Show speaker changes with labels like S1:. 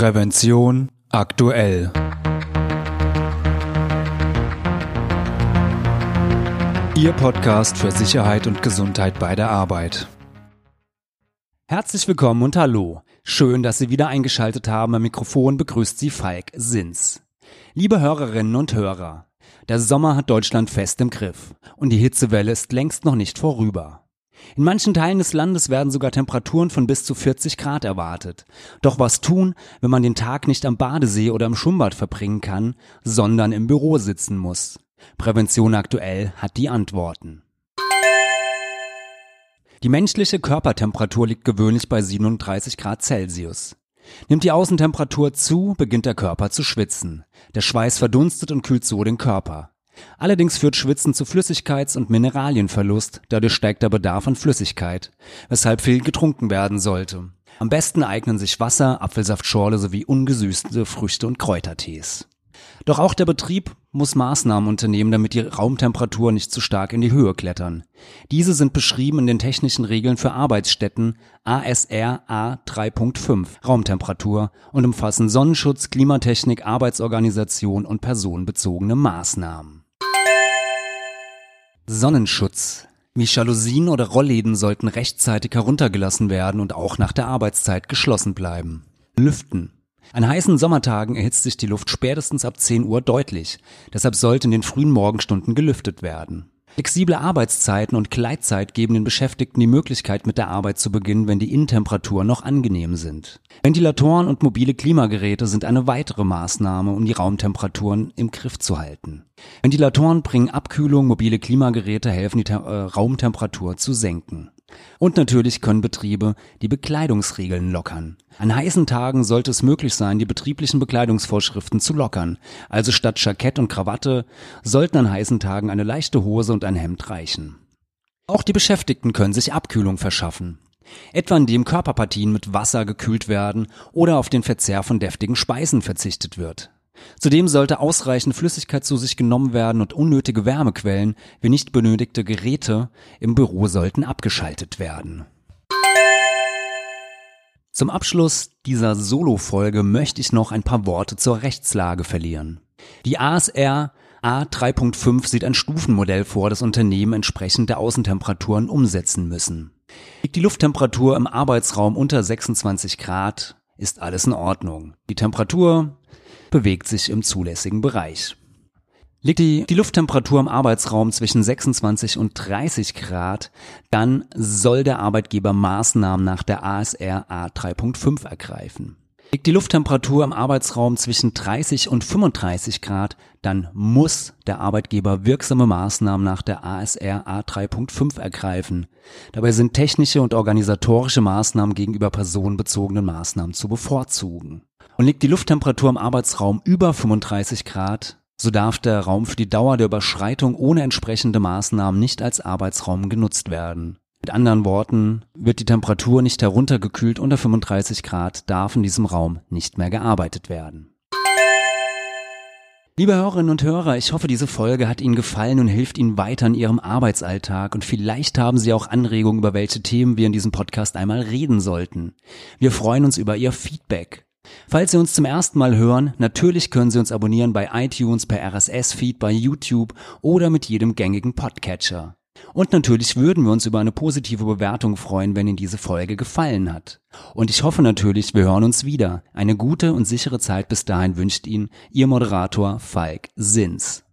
S1: Prävention aktuell. Ihr Podcast für Sicherheit und Gesundheit bei der Arbeit.
S2: Herzlich willkommen und hallo. Schön, dass Sie wieder eingeschaltet haben. Am Mikrofon begrüßt Sie Falk Sins. Liebe Hörerinnen und Hörer, der Sommer hat Deutschland fest im Griff und die Hitzewelle ist längst noch nicht vorüber. In manchen Teilen des Landes werden sogar Temperaturen von bis zu 40 Grad erwartet. Doch was tun, wenn man den Tag nicht am Badesee oder im Schwimmbad verbringen kann, sondern im Büro sitzen muss? Prävention aktuell hat die Antworten. Die menschliche Körpertemperatur liegt gewöhnlich bei 37 Grad Celsius. Nimmt die Außentemperatur zu, beginnt der Körper zu schwitzen. Der Schweiß verdunstet und kühlt so den Körper. Allerdings führt Schwitzen zu Flüssigkeits- und Mineralienverlust, dadurch steigt der Bedarf an Flüssigkeit, weshalb viel getrunken werden sollte. Am besten eignen sich Wasser, Apfelsaftschorle sowie ungesüßte Früchte und Kräutertees. Doch auch der Betrieb muss Maßnahmen unternehmen, damit die Raumtemperatur nicht zu stark in die Höhe klettern. Diese sind beschrieben in den technischen Regeln für Arbeitsstätten ASR A 3.5 Raumtemperatur und umfassen Sonnenschutz, Klimatechnik, Arbeitsorganisation und personenbezogene Maßnahmen. Sonnenschutz. Wie Jalousien oder Rollläden sollten rechtzeitig heruntergelassen werden und auch nach der Arbeitszeit geschlossen bleiben. Lüften. An heißen Sommertagen erhitzt sich die Luft spätestens ab 10 Uhr deutlich. Deshalb sollte in den frühen Morgenstunden gelüftet werden. Flexible Arbeitszeiten und Gleitzeit geben den Beschäftigten die Möglichkeit, mit der Arbeit zu beginnen, wenn die Innentemperaturen noch angenehm sind. Ventilatoren und mobile Klimageräte sind eine weitere Maßnahme, um die Raumtemperaturen im Griff zu halten. Ventilatoren bringen Abkühlung, mobile Klimageräte helfen, die äh, Raumtemperatur zu senken. Und natürlich können Betriebe die Bekleidungsregeln lockern. An heißen Tagen sollte es möglich sein, die betrieblichen Bekleidungsvorschriften zu lockern. Also statt Jackett und Krawatte sollten an heißen Tagen eine leichte Hose und ein Hemd reichen. Auch die Beschäftigten können sich Abkühlung verschaffen. Etwa indem Körperpartien mit Wasser gekühlt werden oder auf den Verzehr von deftigen Speisen verzichtet wird. Zudem sollte ausreichend Flüssigkeit zu sich genommen werden und unnötige Wärmequellen wie nicht benötigte Geräte im Büro sollten abgeschaltet werden. Zum Abschluss dieser Solo-Folge möchte ich noch ein paar Worte zur Rechtslage verlieren. Die ASR A3.5 sieht ein Stufenmodell vor, das Unternehmen entsprechend der Außentemperaturen umsetzen müssen. Liegt die Lufttemperatur im Arbeitsraum unter 26 Grad, ist alles in Ordnung. Die Temperatur bewegt sich im zulässigen Bereich. Liegt die, die Lufttemperatur im Arbeitsraum zwischen 26 und 30 Grad, dann soll der Arbeitgeber Maßnahmen nach der ASR A3.5 ergreifen. Liegt die Lufttemperatur im Arbeitsraum zwischen 30 und 35 Grad, dann muss der Arbeitgeber wirksame Maßnahmen nach der ASR A3.5 ergreifen. Dabei sind technische und organisatorische Maßnahmen gegenüber personenbezogenen Maßnahmen zu bevorzugen. Und liegt die Lufttemperatur im Arbeitsraum über 35 Grad, so darf der Raum für die Dauer der Überschreitung ohne entsprechende Maßnahmen nicht als Arbeitsraum genutzt werden. Mit anderen Worten, wird die Temperatur nicht heruntergekühlt unter 35 Grad, darf in diesem Raum nicht mehr gearbeitet werden. Liebe Hörerinnen und Hörer, ich hoffe, diese Folge hat Ihnen gefallen und hilft Ihnen weiter in Ihrem Arbeitsalltag und vielleicht haben Sie auch Anregungen, über welche Themen wir in diesem Podcast einmal reden sollten. Wir freuen uns über Ihr Feedback. Falls Sie uns zum ersten Mal hören, natürlich können Sie uns abonnieren bei iTunes, per RSS-Feed, bei YouTube oder mit jedem gängigen Podcatcher. Und natürlich würden wir uns über eine positive Bewertung freuen, wenn Ihnen diese Folge gefallen hat. Und ich hoffe natürlich, wir hören uns wieder. Eine gute und sichere Zeit bis dahin wünscht Ihnen Ihr Moderator Falk Sins.